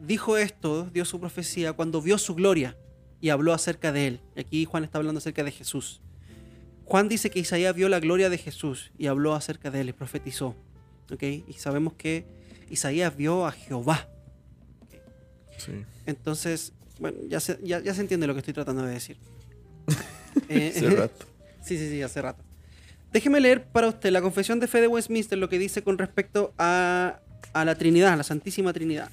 dijo esto, dio su profecía, cuando vio su gloria y habló acerca de él. Y aquí Juan está hablando acerca de Jesús. Juan dice que Isaías vio la gloria de Jesús y habló acerca de él y profetizó. ¿ok? Y sabemos que Isaías vio a Jehová. Sí. Entonces, bueno, ya se, ya, ya se entiende lo que estoy tratando de decir. (laughs) Eh, Hace (laughs) rato. Sí, sí, sí, hace rato. Déjeme leer para usted la confesión de fe de Westminster, lo que dice con respecto a, la Trinidad, a la Santísima Trinidad.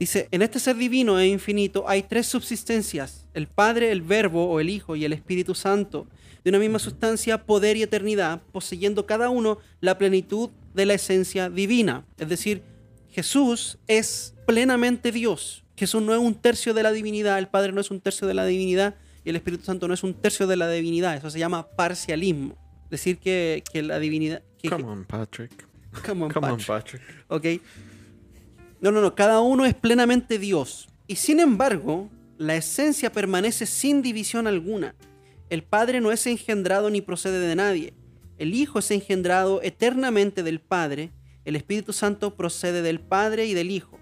Dice, en este ser divino e infinito hay tres subsistencias, el Padre, el Verbo o el Hijo y el Espíritu Santo, de una misma sustancia, poder y eternidad, poseyendo cada uno la plenitud de la esencia divina. Es decir, Jesús es plenamente Dios. Jesús no es un tercio de la divinidad, el Padre no es un tercio de la divinidad y el Espíritu Santo no es un tercio de la divinidad. Eso se llama parcialismo. Decir que, que la divinidad... que- Come on, Patrick. Come on, Come on, Patrick. Patrick. ¿ok? No, no, no, cada uno es plenamente Dios. Y sin embargo, la esencia permanece sin división alguna. El Padre no es engendrado ni procede de nadie. El Hijo es engendrado eternamente del Padre. El Espíritu Santo procede del Padre y del Hijo.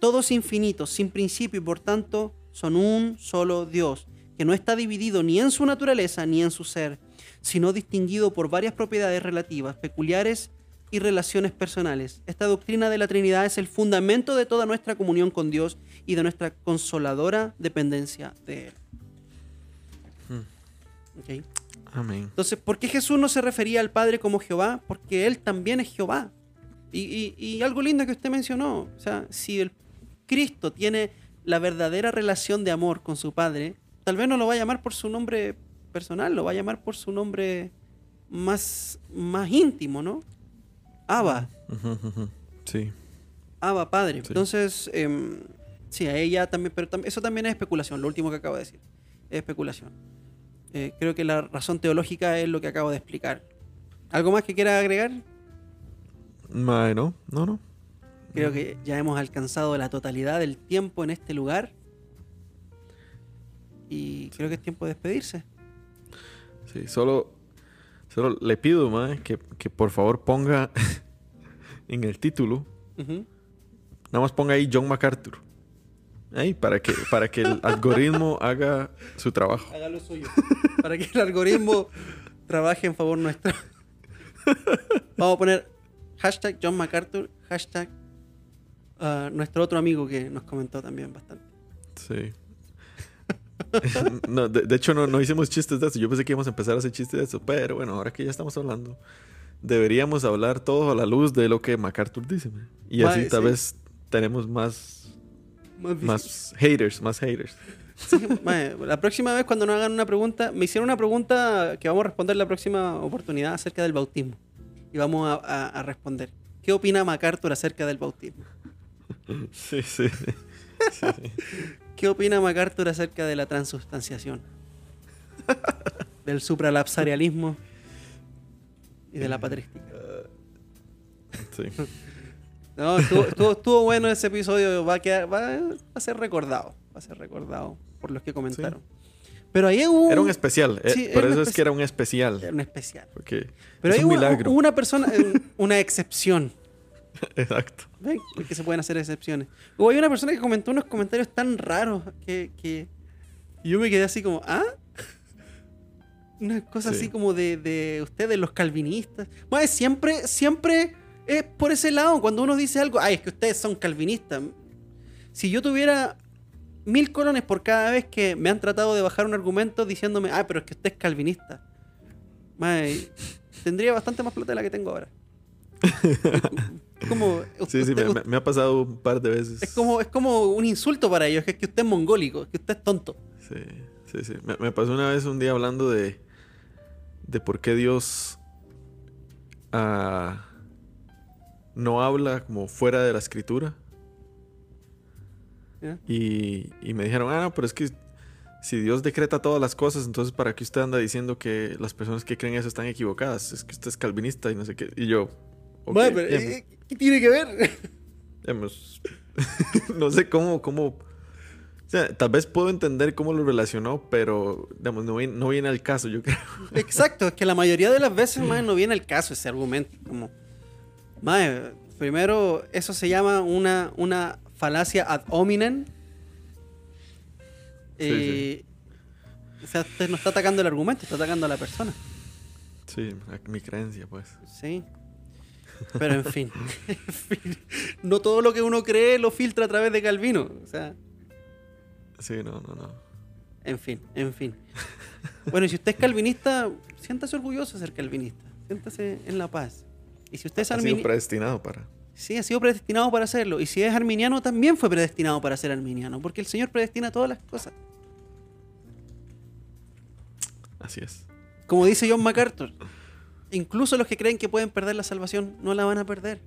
Todos infinitos, sin principio y por tanto son un solo Dios, que no está dividido ni en su naturaleza ni en su ser, sino distinguido por varias propiedades relativas, peculiares y relaciones personales. Esta doctrina de la Trinidad es el fundamento de toda nuestra comunión con Dios y de nuestra consoladora dependencia de Él. Ok. Amén. Entonces, ¿por qué Jesús no se refería al Padre como Jehová? Porque Él también es Jehová. Y, y- y algo lindo que usted mencionó, o sea, si el Cristo tiene la verdadera relación de amor con su Padre, tal vez no lo va a llamar por su nombre personal, lo va a llamar por su nombre más, más íntimo, ¿no? Abba. Sí. Abba Padre. Sí. Entonces, em, sí, a ella también, pero tam- eso también es especulación, lo último que acabo de decir. Es especulación. Eh, creo que la razón teológica es lo que acabo de explicar. ¿Algo más que quiera agregar? Mae, no, no, no. Creo que ya hemos alcanzado la totalidad del tiempo en este lugar. Y creo que es tiempo de despedirse. Sí, solo, solo le pido, mae, que, que por favor ponga (laughs) en el título, nada más ponga ahí John MacArthur. Ahí, para que, para que el algoritmo (laughs) haga su trabajo. Haga lo suyo. Para que el algoritmo trabaje en favor nuestro. (laughs) Vamos a poner hashtag John MacArthur, hashtag ah, nuestro otro amigo que nos comentó también bastante. Sí. (laughs) no, de, de hecho, no, no hicimos chistes de eso. Yo pensé que íbamos a empezar a hacer chistes de eso. Pero bueno, ahora que ya estamos hablando, deberíamos hablar todo a la luz de lo que MacArthur dice. man. Y así tal sí. vez tenemos más, Más haters, más haters. Sí, la próxima vez cuando nos hagan una pregunta, me hicieron una pregunta que vamos a responder la próxima oportunidad acerca del bautismo. Y vamos a, a- a responder. ¿Qué opina MacArthur acerca del bautismo? (laughs) Sí, sí. Sí, (laughs) sí. ¿Qué opina MacArthur acerca de la transubstanciación? (laughs) del supralapsarialismo y de la patrística. sí. (laughs) No, estuvo, estuvo- estuvo bueno ese episodio, va a, quedar, va, a ser recordado, va a ser recordado por los que comentaron. Pero ahí hubo Era un especial. eh, Sí, por eso es que era un especial. era un especial. Porque Pero es hay un milagro. una persona, eh, una excepción. (laughs) Exacto. ¿Ven? Porque se pueden hacer excepciones. Hubo hay una persona que comentó unos comentarios tan raros que, que yo me quedé así como, ¿ah? (laughs) Una cosa Sí. así como de, de ustedes, los calvinistas. Bueno, siempre, siempre es por ese lado. Cuando uno dice algo, ay, es que ustedes son calvinistas. Si yo tuviera mil colones por cada vez que me han tratado de bajar un argumento diciéndome, ah, pero es que usted es calvinista. Mae, tendría bastante más plata de la que tengo ahora. (laughs) Es como, (laughs) Sí, sí, me, ha pasado un par de veces. es como, es como un insulto para ellos, que es que usted es mongólico, que usted es tonto. Sí, sí, sí. Me, me pasó una vez un día hablando de, de por qué Dios ah, no habla como fuera de la escritura. Y, y me dijeron, ah, no, pero es que si Dios decreta todas las cosas, entonces ¿para qué usted anda diciendo que las personas que creen eso están equivocadas? Es que usted es calvinista y no sé qué. Y yo, ok, Mae, pero, eh, ¿Qué tiene que ver? (laughs) digamos, (laughs) no sé cómo, cómo... O sea, tal vez puedo entender cómo lo relacionó, pero digamos, no, viene, no viene al caso, yo creo. (laughs) Exacto, es que la mayoría de las veces, mae, no viene el caso ese argumento. Como, mae, primero, eso se llama una, una falacia ad hominem. Sí, Eh, O sea, usted no está atacando el argumento, está atacando a la persona. Sí, mi creencia, pues. Sí. Pero en fin, en (laughs) fin, no todo lo que uno cree lo filtra a través de Calvino. O sea, Sí, no, no, no. en fin, en fin. Bueno, y si usted es calvinista, siéntase orgulloso de ser calvinista. Siéntase en la paz. Y si usted es Ha sido arminiano, predestinado para... sí, ha sido predestinado para hacerlo. Y si es arminiano, también fue predestinado para ser arminiano. Porque el Señor predestina todas las cosas. Así es. Como dice John MacArthur, incluso los que creen que pueden perder la salvación, no la van a perder.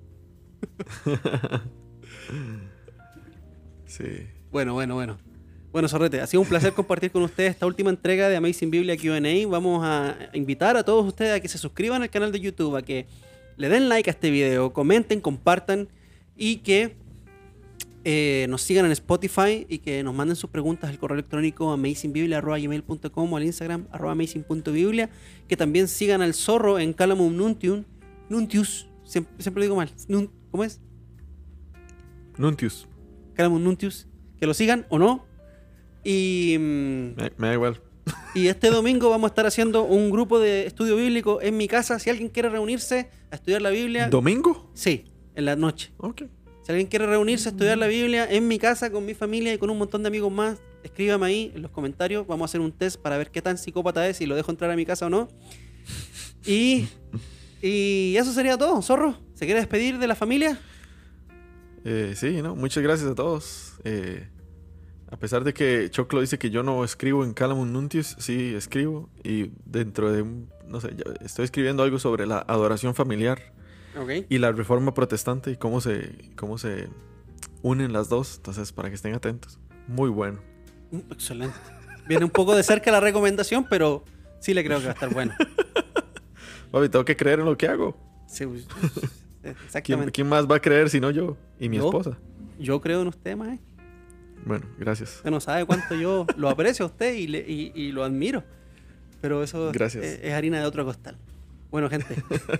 Sí. Bueno, bueno, bueno. Bueno, Sorrete, ha sido un placer compartir con ustedes esta última entrega de Amazing Biblia QA. Vamos a invitar a todos ustedes a que se suscriban al canal de YouTube, a que le den like a este video, comenten, compartan y que eh, nos sigan en Spotify y que nos manden sus preguntas al correo electrónico amazingbiblia.gmail.com o al Instagram arroba amazing.biblia. Que también sigan al zorro en Calamum Nuntium. Nuntius, siempre, siempre lo digo mal. Nun- ¿Cómo es? Nuntius. Calamum Nuntius. Que lo sigan o no. Y, mm, Me, me da igual. y este domingo vamos a estar haciendo un grupo de estudio bíblico en mi casa. Si alguien quiere reunirse a estudiar la Biblia, ¿Domingo? sí, en la noche. Ok. Si alguien quiere reunirse a estudiar la Biblia en mi casa con mi familia y con un montón de amigos más, escríbame ahí en los comentarios. Vamos a hacer un test para ver qué tan psicópata es, si lo dejo entrar a mi casa o no. Y, y eso sería todo, zorro. ¿Se quiere despedir de la familia? Eh, sí, ¿no? Muchas gracias a todos. Eh, a pesar de que Choclo dice que yo no escribo en Calamum Nuntius, sí escribo. Y dentro de no sé, estoy escribiendo algo sobre la adoración familiar Ok. y la reforma protestante y cómo se, cómo se unen las dos. Entonces, para que estén atentos. Muy bueno. Mm, Excelente. Viene un poco de cerca la recomendación, pero sí le creo que va a estar bueno. (laughs) Papi, tengo que creer en lo que hago. Sí, pues, (laughs) ¿Quién, Exactamente. quién más va a creer si no yo y mi ¿Yo? esposa? Yo creo en usted, mae. Bueno, gracias. Usted no sabe cuánto yo lo aprecio a usted y, le- y- y lo admiro. Pero eso Gracias. Es, es harina de otro costal. Bueno, gente,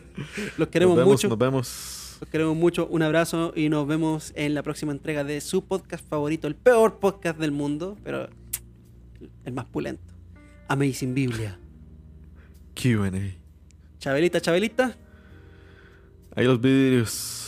(laughs) los queremos nos vemos, mucho. Nos vemos. Los queremos mucho. Un abrazo y nos vemos en la próxima entrega de su podcast favorito, el peor podcast del mundo, pero el más pulento. Amazing Biblia. QA. Chabelita, Chabelita. Ahí los vidrios.